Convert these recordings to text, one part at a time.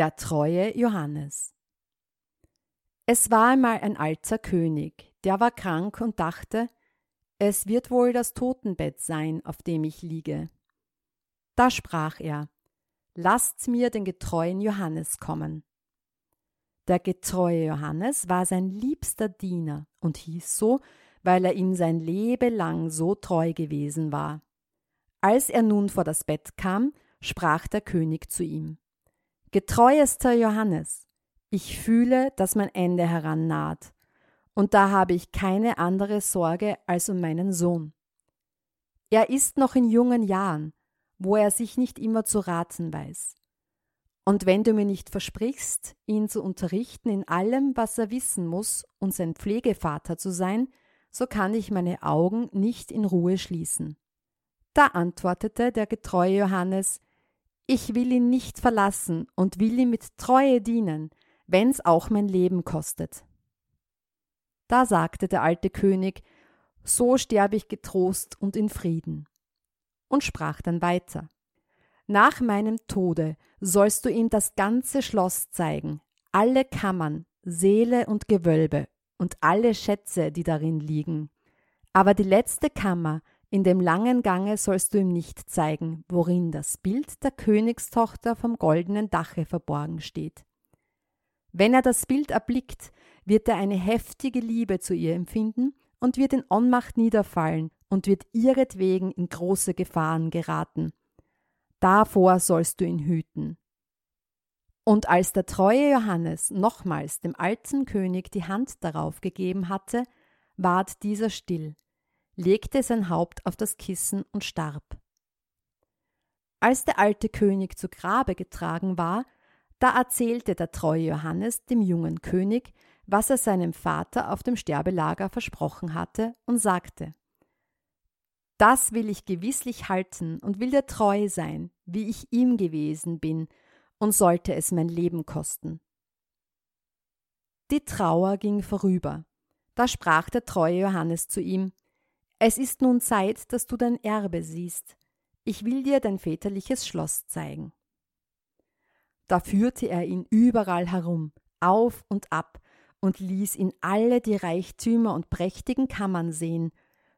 Der treue Johannes. Es war einmal ein alter König, der war krank und dachte, es wird wohl das Totenbett sein, auf dem ich liege. Da sprach er, Lasst mir den getreuen Johannes kommen. Der getreue Johannes war sein liebster Diener und hieß so, weil er ihm sein Leben lang so treu gewesen war. Als er nun vor das Bett kam, sprach der König zu ihm Getreuester Johannes, ich fühle, dass mein Ende herannaht, und da habe ich keine andere Sorge als um meinen Sohn. Er ist noch in jungen Jahren, wo er sich nicht immer zu raten weiß. Und wenn du mir nicht versprichst, ihn zu unterrichten in allem, was er wissen muss und sein Pflegevater zu sein, so kann ich meine Augen nicht in Ruhe schließen. Da antwortete der getreue Johannes, ich will ihn nicht verlassen und will ihm mit Treue dienen, wenn's auch mein Leben kostet. Da sagte der alte König, so sterbe ich getrost und in Frieden und sprach dann weiter. Nach meinem Tode sollst du ihm das ganze Schloss zeigen, alle Kammern, Seele und Gewölbe und alle Schätze, die darin liegen. Aber die letzte Kammer in dem langen Gange sollst du ihm nicht zeigen, worin das Bild der Königstochter vom goldenen Dache verborgen steht. Wenn er das Bild erblickt, wird er eine heftige Liebe zu ihr empfinden und wird in Ohnmacht niederfallen und wird ihretwegen in große Gefahren geraten. Davor sollst du ihn hüten. Und als der treue Johannes nochmals dem alten König die Hand darauf gegeben hatte, ward dieser still, legte sein Haupt auf das Kissen und starb. Als der alte König zu Grabe getragen war, da erzählte der treue Johannes dem jungen König, was er seinem Vater auf dem Sterbelager versprochen hatte, und sagte das will ich gewisslich halten und will dir treu sein, wie ich ihm gewesen bin, und sollte es mein Leben kosten. Die Trauer ging vorüber. Da sprach der treue Johannes zu ihm Es ist nun Zeit, dass du dein Erbe siehst. Ich will dir dein väterliches Schloss zeigen. Da führte er ihn überall herum, auf und ab, und ließ ihn alle die Reichtümer und prächtigen Kammern sehen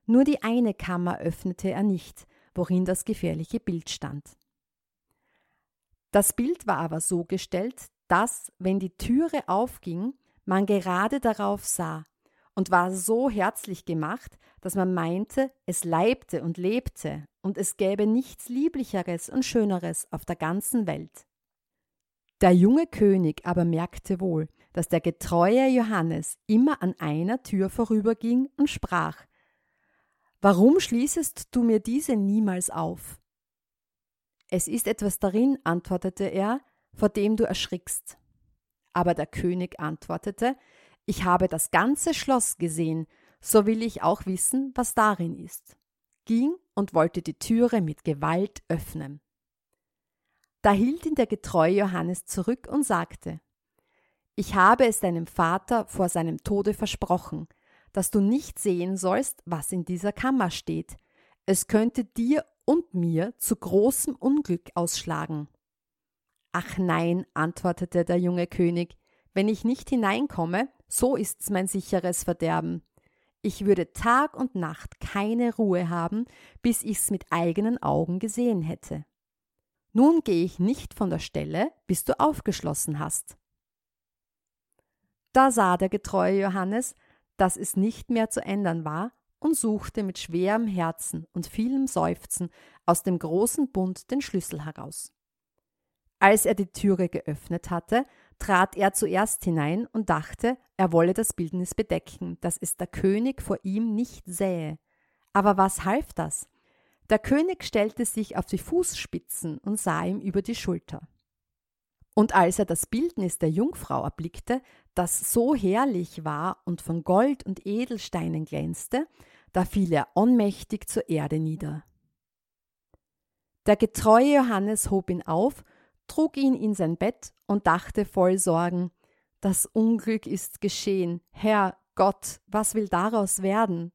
nur die eine Kammer öffnete er nicht, worin das gefährliche Bild stand. Das Bild war aber so gestellt, dass, wenn die Türe aufging, man gerade darauf sah und war so herzlich gemacht, dass man meinte, es leibte und lebte und es gäbe nichts Lieblicheres und Schöneres auf der ganzen Welt. Der junge König aber merkte wohl, dass der getreue Johannes immer an einer Tür vorüberging und sprach Warum schließest du mir diese niemals auf? Es ist etwas darin, antwortete er, vor dem du erschrickst. Aber der König antwortete, ich habe das ganze Schloss gesehen, so will ich auch wissen, was darin ist, ging und wollte die Türe mit Gewalt öffnen. Da hielt ihn der getreue Johannes zurück und sagte, Ich habe es deinem Vater vor seinem Tode versprochen, dass du nicht sehen sollst, was in dieser Kammer steht. Es könnte dir und mir zu großem Unglück ausschlagen. Ach nein, antwortete der junge König, wenn ich nicht hineinkomme, so ist's mein sicheres Verderben. Ich würde Tag und Nacht keine Ruhe haben, bis ich's mit eigenen Augen gesehen hätte. Nun gehe ich nicht von der Stelle, bis du aufgeschlossen hast. Da sah der getreue Johannes, dass es nicht mehr zu ändern war, und suchte mit schwerem Herzen und vielem Seufzen aus dem großen Bund den Schlüssel heraus. Als er die Türe geöffnet hatte, trat er zuerst hinein und dachte, er wolle das Bildnis bedecken, dass es der König vor ihm nicht sähe. Aber was half das? Der König stellte sich auf die Fußspitzen und sah ihm über die Schulter. Und als er das Bildnis der Jungfrau erblickte, das so herrlich war und von Gold und Edelsteinen glänzte, da fiel er ohnmächtig zur Erde nieder. Der getreue Johannes hob ihn auf, trug ihn in sein Bett und dachte voll Sorgen, das Unglück ist geschehen, Herr Gott, was will daraus werden?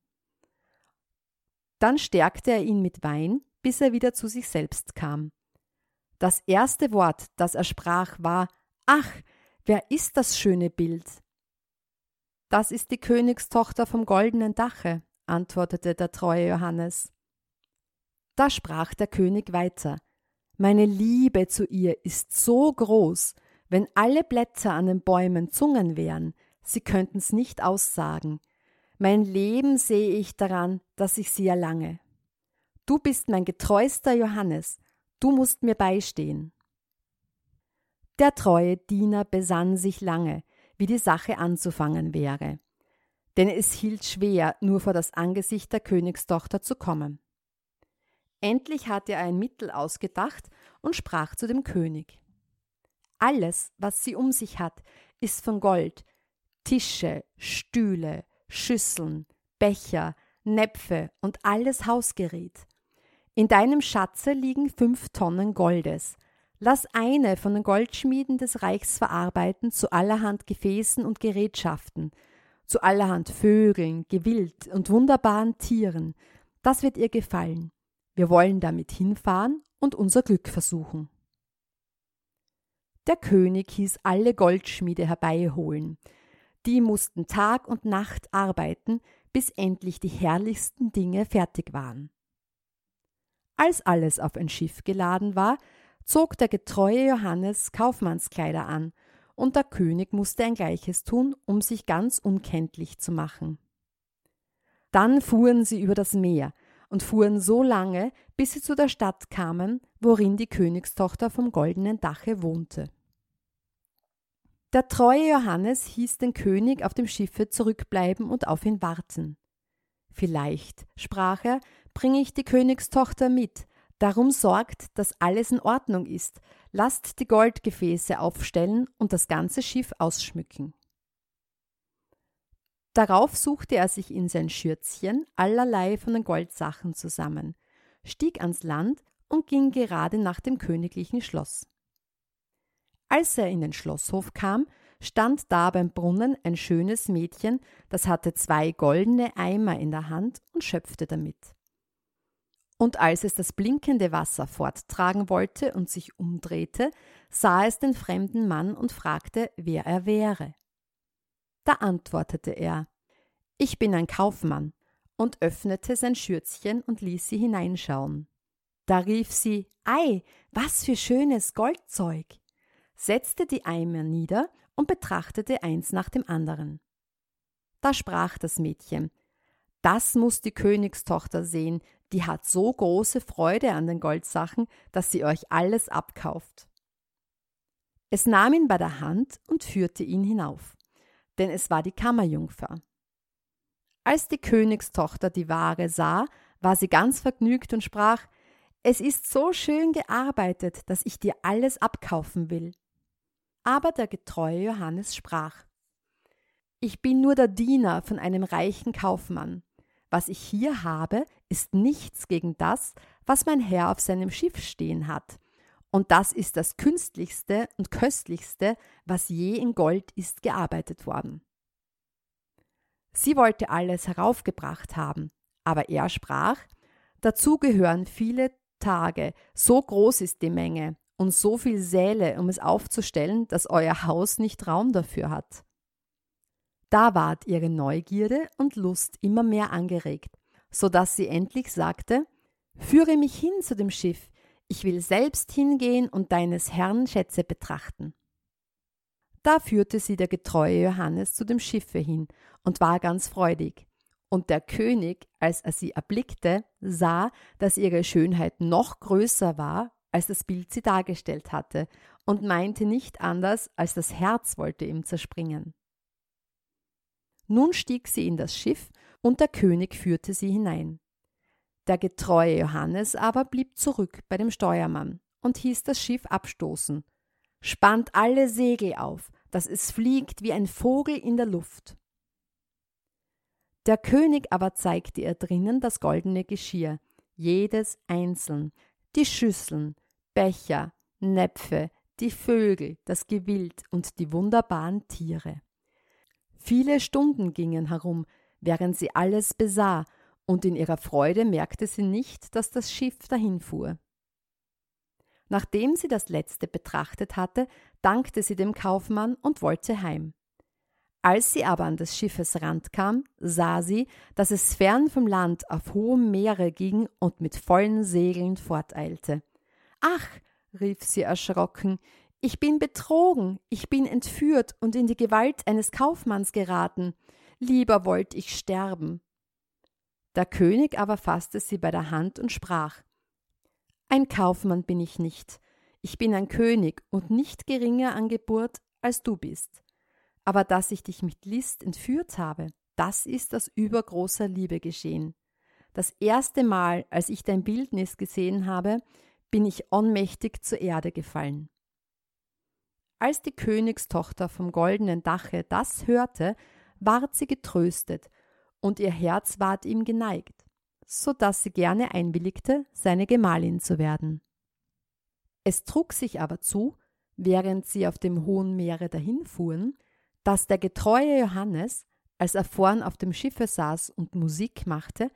Dann stärkte er ihn mit Wein, bis er wieder zu sich selbst kam. Das erste Wort, das er sprach, war Ach, wer ist das schöne Bild? Das ist die Königstochter vom goldenen Dache, antwortete der treue Johannes. Da sprach der König weiter Meine Liebe zu ihr ist so groß, wenn alle Blätter an den Bäumen Zungen wären, sie könnten's nicht aussagen. Mein Leben sehe ich daran, dass ich sie erlange. Du bist mein getreuster Johannes, du musst mir beistehen. Der treue Diener besann sich lange, wie die Sache anzufangen wäre, denn es hielt schwer, nur vor das Angesicht der Königstochter zu kommen. Endlich hatte er ein Mittel ausgedacht und sprach zu dem König. Alles, was sie um sich hat, ist von Gold. Tische, Stühle, Schüsseln, Becher, Näpfe und alles Hausgerät. In deinem Schatze liegen fünf Tonnen Goldes. Lass eine von den Goldschmieden des Reichs verarbeiten zu allerhand Gefäßen und Gerätschaften, zu allerhand Vögeln, Gewild und wunderbaren Tieren. Das wird ihr gefallen. Wir wollen damit hinfahren und unser Glück versuchen. Der König hieß alle Goldschmiede herbeiholen. Die mussten Tag und Nacht arbeiten, bis endlich die herrlichsten Dinge fertig waren. Als alles auf ein Schiff geladen war, zog der getreue Johannes Kaufmannskleider an, und der König musste ein gleiches tun, um sich ganz unkenntlich zu machen. Dann fuhren sie über das Meer, und fuhren so lange, bis sie zu der Stadt kamen, worin die Königstochter vom goldenen Dache wohnte. Der treue Johannes hieß den König auf dem Schiffe zurückbleiben und auf ihn warten. Vielleicht, sprach er, bringe ich die Königstochter mit, darum sorgt, dass alles in Ordnung ist, lasst die Goldgefäße aufstellen und das ganze Schiff ausschmücken. Darauf suchte er sich in sein Schürzchen allerlei von den Goldsachen zusammen, stieg ans Land und ging gerade nach dem königlichen Schloss. Als er in den Schlosshof kam, stand da beim Brunnen ein schönes Mädchen, das hatte zwei goldene Eimer in der Hand und schöpfte damit. Und als es das blinkende Wasser forttragen wollte und sich umdrehte, sah es den fremden Mann und fragte, wer er wäre. Da antwortete er Ich bin ein Kaufmann und öffnete sein Schürzchen und ließ sie hineinschauen. Da rief sie Ei, was für schönes Goldzeug, setzte die Eimer nieder und betrachtete eins nach dem anderen. Da sprach das Mädchen Das muss die Königstochter sehen, die hat so große Freude an den Goldsachen, dass sie euch alles abkauft. Es nahm ihn bei der Hand und führte ihn hinauf denn es war die Kammerjungfer. Als die Königstochter die Ware sah, war sie ganz vergnügt und sprach Es ist so schön gearbeitet, dass ich dir alles abkaufen will. Aber der getreue Johannes sprach Ich bin nur der Diener von einem reichen Kaufmann. Was ich hier habe, ist nichts gegen das, was mein Herr auf seinem Schiff stehen hat, und das ist das künstlichste und köstlichste, was je in Gold ist gearbeitet worden. Sie wollte alles heraufgebracht haben, aber er sprach, dazu gehören viele Tage, so groß ist die Menge und so viel Säle, um es aufzustellen, dass euer Haus nicht Raum dafür hat. Da ward ihre Neugierde und Lust immer mehr angeregt, so dass sie endlich sagte, Führe mich hin zu dem Schiff, ich will selbst hingehen und deines Herrn Schätze betrachten. Da führte sie der getreue Johannes zu dem Schiffe hin und war ganz freudig. Und der König, als er sie erblickte, sah, dass ihre Schönheit noch größer war, als das Bild sie dargestellt hatte, und meinte nicht anders, als das Herz wollte ihm zerspringen. Nun stieg sie in das Schiff, und der König führte sie hinein. Der getreue Johannes aber blieb zurück bei dem Steuermann und hieß das Schiff abstoßen. spannt alle Segel auf, dass es fliegt wie ein Vogel in der Luft. Der König aber zeigte ihr drinnen das goldene Geschirr, jedes einzeln, die Schüsseln, Becher, Näpfe, die Vögel, das Gewild und die wunderbaren Tiere. Viele Stunden gingen herum, während sie alles besah, und in ihrer Freude merkte sie nicht, dass das Schiff dahinfuhr. Nachdem sie das letzte betrachtet hatte, dankte sie dem Kaufmann und wollte heim. Als sie aber an des Schiffes Rand kam, sah sie, dass es fern vom Land auf hohem Meere ging und mit vollen Segeln forteilte. Ach, rief sie erschrocken, ich bin betrogen, ich bin entführt und in die Gewalt eines Kaufmanns geraten. Lieber wollt ich sterben. Der König aber fasste sie bei der Hand und sprach Ein Kaufmann bin ich nicht, ich bin ein König und nicht geringer an Geburt als du bist aber dass ich dich mit List entführt habe, das ist aus übergroßer Liebe geschehen. Das erste Mal, als ich dein Bildnis gesehen habe, bin ich ohnmächtig zur Erde gefallen. Als die Königstochter vom goldenen Dache das hörte, ward sie getröstet, und ihr Herz ward ihm geneigt, so dass sie gerne einwilligte, seine Gemahlin zu werden. Es trug sich aber zu, während sie auf dem hohen Meere dahinfuhren, dass der getreue Johannes, als er vorn auf dem Schiffe saß und Musik machte,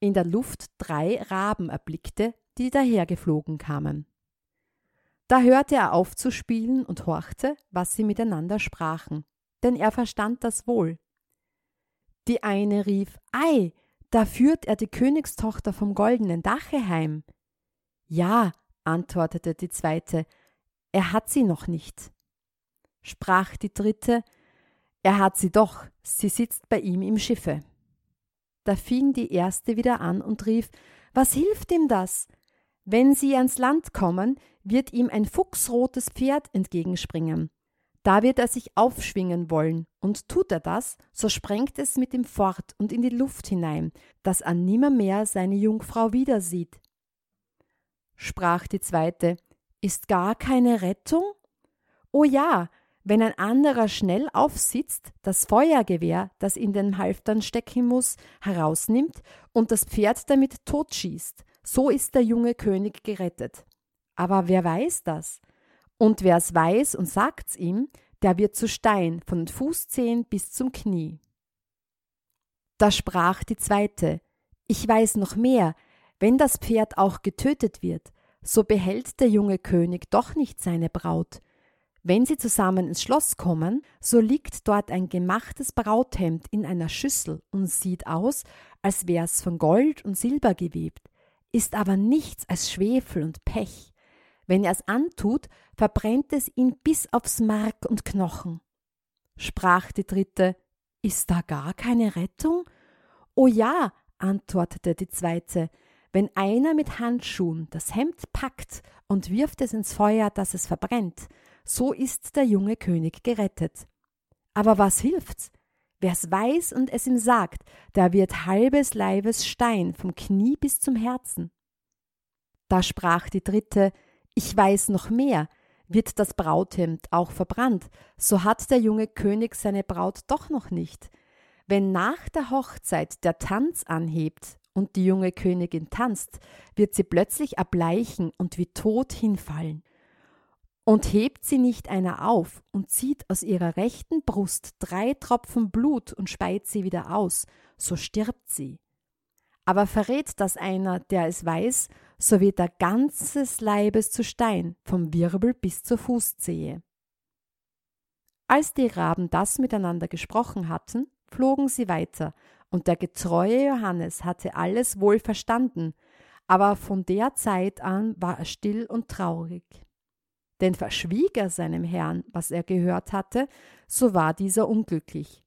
in der Luft drei Raben erblickte, die dahergeflogen kamen. Da hörte er auf zu spielen und horchte, was sie miteinander sprachen, denn er verstand das wohl. Die eine rief, Ei, da führt er die Königstochter vom goldenen Dache heim. Ja, antwortete die zweite, er hat sie noch nicht. Sprach die dritte, er hat sie doch, sie sitzt bei ihm im Schiffe. Da fing die erste wieder an und rief Was hilft ihm das? Wenn sie ans Land kommen, wird ihm ein fuchsrotes Pferd entgegenspringen. Da wird er sich aufschwingen wollen, und tut er das, so sprengt es mit ihm fort und in die Luft hinein, dass er nimmermehr seine Jungfrau wieder sieht. Sprach die zweite, Ist gar keine Rettung? O ja, wenn ein anderer schnell aufsitzt, das Feuergewehr, das in den Halftern stecken muss, herausnimmt und das Pferd damit totschießt, so ist der junge König gerettet. Aber wer weiß das? Und wer es weiß und sagt's ihm, der wird zu Stein von den Fußzehen bis zum Knie. Da sprach die zweite, ich weiß noch mehr, wenn das Pferd auch getötet wird, so behält der junge König doch nicht seine Braut, wenn sie zusammen ins Schloss kommen, so liegt dort ein gemachtes Brauthemd in einer Schüssel und sieht aus, als wär's von Gold und Silber gewebt, ist aber nichts als Schwefel und Pech. Wenn er es antut, verbrennt es ihn bis aufs Mark und Knochen. Sprach die dritte, ist da gar keine Rettung? O ja, antwortete die zweite, wenn einer mit Handschuhen das Hemd packt und wirft es ins Feuer, dass es verbrennt, so ist der junge König gerettet. Aber was hilft's? Wer's weiß und es ihm sagt, der wird halbes Leibes Stein vom Knie bis zum Herzen. Da sprach die dritte, ich weiß noch mehr, wird das Brauthemd auch verbrannt, so hat der junge König seine Braut doch noch nicht. Wenn nach der Hochzeit der Tanz anhebt und die junge Königin tanzt, wird sie plötzlich erbleichen und wie tot hinfallen. Und hebt sie nicht einer auf und zieht aus ihrer rechten Brust drei Tropfen Blut und speit sie wieder aus, so stirbt sie. Aber verrät das einer, der es weiß, so wird er ganzes Leibes zu Stein, vom Wirbel bis zur Fußzehe. Als die Raben das miteinander gesprochen hatten, flogen sie weiter, und der getreue Johannes hatte alles wohl verstanden, aber von der Zeit an war er still und traurig. Denn verschwieg er seinem Herrn, was er gehört hatte, so war dieser unglücklich.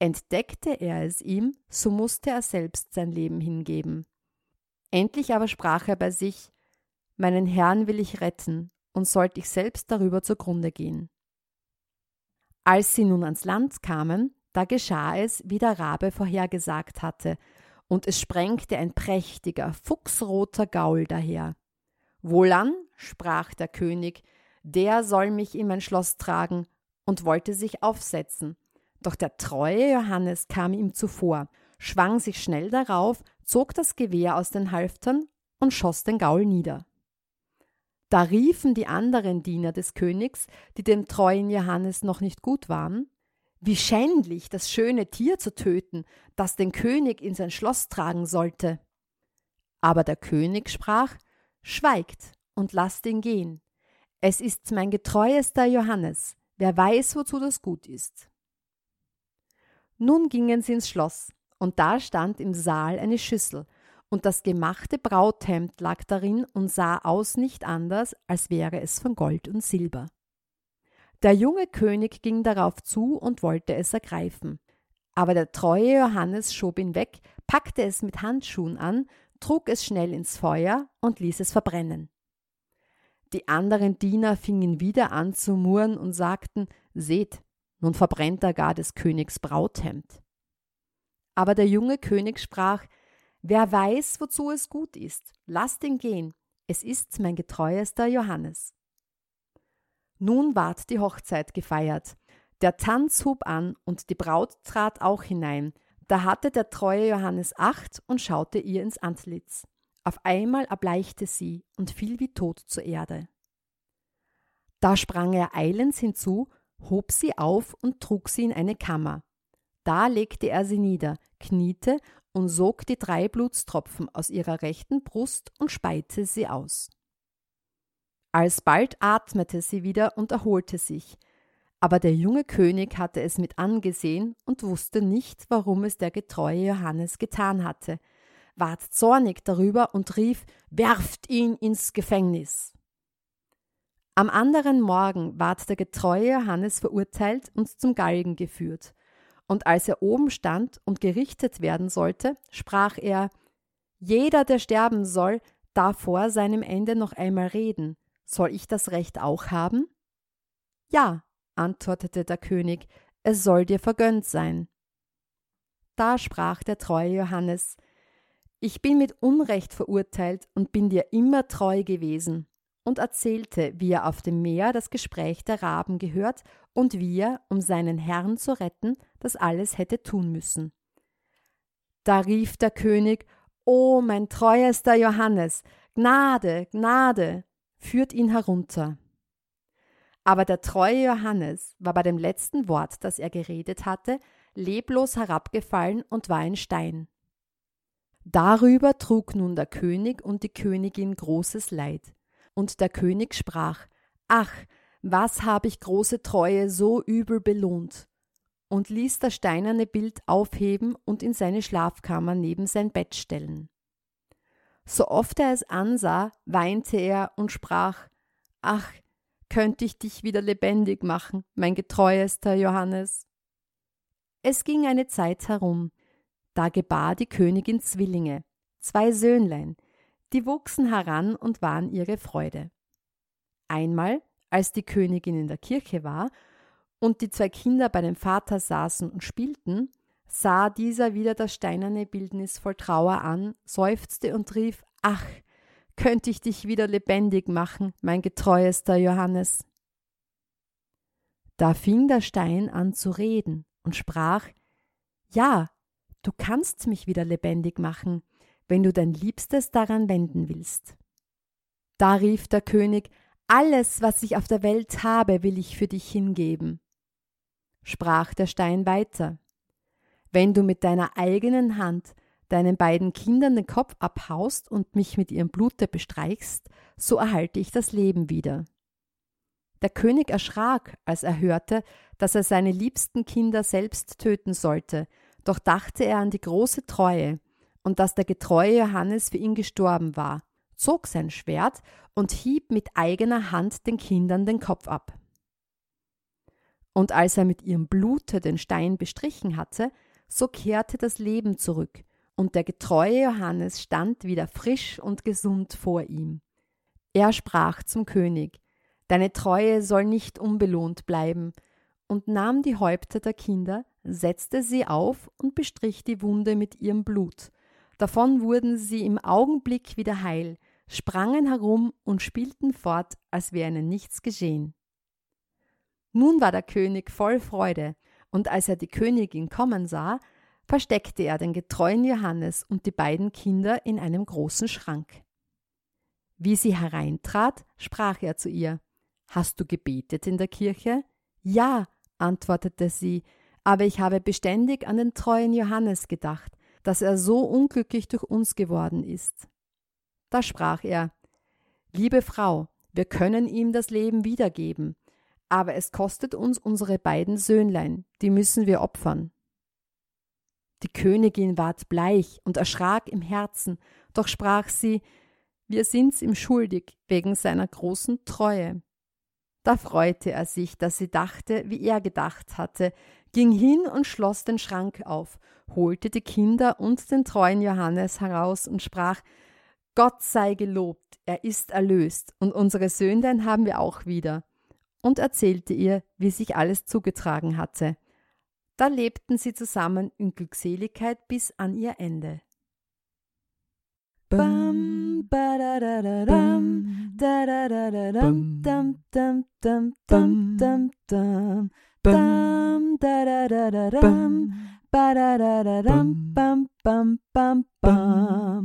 Entdeckte er es ihm, so musste er selbst sein Leben hingeben. Endlich aber sprach er bei sich Meinen Herrn will ich retten, und sollte ich selbst darüber zugrunde gehen. Als sie nun ans Land kamen, da geschah es, wie der Rabe vorhergesagt hatte, und es sprengte ein prächtiger, fuchsroter Gaul daher. Wohlan, sprach der König, der soll mich in mein Schloss tragen, und wollte sich aufsetzen. Doch der treue Johannes kam ihm zuvor, schwang sich schnell darauf, zog das Gewehr aus den Halftern und schoss den Gaul nieder. Da riefen die anderen Diener des Königs, die dem treuen Johannes noch nicht gut waren, wie schändlich, das schöne Tier zu töten, das den König in sein Schloss tragen sollte. Aber der König sprach, Schweigt und lasst ihn gehen. Es ist mein getreuester Johannes, wer weiß, wozu das gut ist. Nun gingen sie ins Schloss, und da stand im Saal eine Schüssel, und das gemachte Brauthemd lag darin und sah aus nicht anders, als wäre es von Gold und Silber. Der junge König ging darauf zu und wollte es ergreifen. Aber der treue Johannes schob ihn weg, packte es mit Handschuhen an, trug es schnell ins Feuer und ließ es verbrennen. Die anderen Diener fingen wieder an zu murren und sagten, Seht, nun verbrennt er gar des Königs Brauthemd. Aber der junge König sprach, Wer weiß, wozu es gut ist, lasst ihn gehen, es ist mein getreuester Johannes. Nun ward die Hochzeit gefeiert. Der Tanz hub an und die Braut trat auch hinein. Da hatte der treue Johannes Acht und schaute ihr ins Antlitz. Auf einmal erbleichte sie und fiel wie tot zur Erde. Da sprang er eilends hinzu, hob sie auf und trug sie in eine Kammer. Da legte er sie nieder, kniete und sog die drei Blutstropfen aus ihrer rechten Brust und speite sie aus. Alsbald atmete sie wieder und erholte sich. Aber der junge König hatte es mit angesehen und wusste nicht, warum es der getreue Johannes getan hatte, ward zornig darüber und rief Werft ihn ins Gefängnis. Am anderen Morgen ward der getreue Johannes verurteilt und zum Galgen geführt. Und als er oben stand und gerichtet werden sollte, sprach er Jeder, der sterben soll, darf vor seinem Ende noch einmal reden, soll ich das Recht auch haben? Ja, antwortete der König, es soll dir vergönnt sein. Da sprach der treue Johannes, ich bin mit Unrecht verurteilt und bin dir immer treu gewesen, und erzählte, wie er auf dem Meer das Gespräch der Raben gehört und wie er, um seinen Herrn zu retten, das alles hätte tun müssen. Da rief der König, O mein treuester Johannes, Gnade, Gnade, führt ihn herunter. Aber der treue Johannes war bei dem letzten Wort, das er geredet hatte, leblos herabgefallen und war ein Stein. Darüber trug nun der König und die Königin großes Leid. Und der König sprach, Ach, was habe ich große Treue so übel belohnt? Und ließ das steinerne Bild aufheben und in seine Schlafkammer neben sein Bett stellen. So oft er es ansah, weinte er und sprach Ach, könnte ich dich wieder lebendig machen, mein getreuester Johannes. Es ging eine Zeit herum, da gebar die Königin Zwillinge, zwei Söhnlein, die wuchsen heran und waren ihre Freude. Einmal, als die Königin in der Kirche war und die zwei Kinder bei dem Vater saßen und spielten, sah dieser wieder das steinerne Bildnis voll Trauer an, seufzte und rief Ach, könnte ich dich wieder lebendig machen, mein getreuester Johannes. Da fing der Stein an zu reden und sprach Ja, du kannst mich wieder lebendig machen, wenn du dein Liebstes daran wenden willst. Da rief der König Alles, was ich auf der Welt habe, will ich für dich hingeben. Sprach der Stein weiter wenn du mit deiner eigenen Hand deinen beiden Kindern den Kopf abhaust und mich mit ihrem Blute bestreichst, so erhalte ich das Leben wieder. Der König erschrak, als er hörte, dass er seine liebsten Kinder selbst töten sollte, doch dachte er an die große Treue und dass der getreue Johannes für ihn gestorben war, zog sein Schwert und hieb mit eigener Hand den Kindern den Kopf ab. Und als er mit ihrem Blute den Stein bestrichen hatte, so kehrte das Leben zurück, und der getreue Johannes stand wieder frisch und gesund vor ihm. Er sprach zum König, Deine Treue soll nicht unbelohnt bleiben, und nahm die Häupter der Kinder, setzte sie auf und bestrich die Wunde mit ihrem Blut. Davon wurden sie im Augenblick wieder heil, sprangen herum und spielten fort, als wäre ihnen nichts geschehen. Nun war der König voll Freude, und als er die Königin kommen sah, versteckte er den getreuen Johannes und die beiden Kinder in einem großen Schrank. Wie sie hereintrat, sprach er zu ihr Hast du gebetet in der Kirche? Ja, antwortete sie, aber ich habe beständig an den treuen Johannes gedacht, dass er so unglücklich durch uns geworden ist. Da sprach er Liebe Frau, wir können ihm das Leben wiedergeben, aber es kostet uns unsere beiden Söhnlein, die müssen wir opfern. Die Königin ward bleich und erschrak im Herzen, doch sprach sie Wir sind's ihm schuldig wegen seiner großen Treue. Da freute er sich, dass sie dachte, wie er gedacht hatte, ging hin und schloss den Schrank auf, holte die Kinder und den treuen Johannes heraus und sprach Gott sei gelobt, er ist erlöst, und unsere Söhnlein haben wir auch wieder, und erzählte ihr, wie sich alles zugetragen hatte. Da lebten sie zusammen in Glückseligkeit bis an ihr Ende. Bam, ba da da da dam, da da da da dam, dam dam dam dam dam dam, dam da da da da dam, ba da da da dam, bam bam bam bam.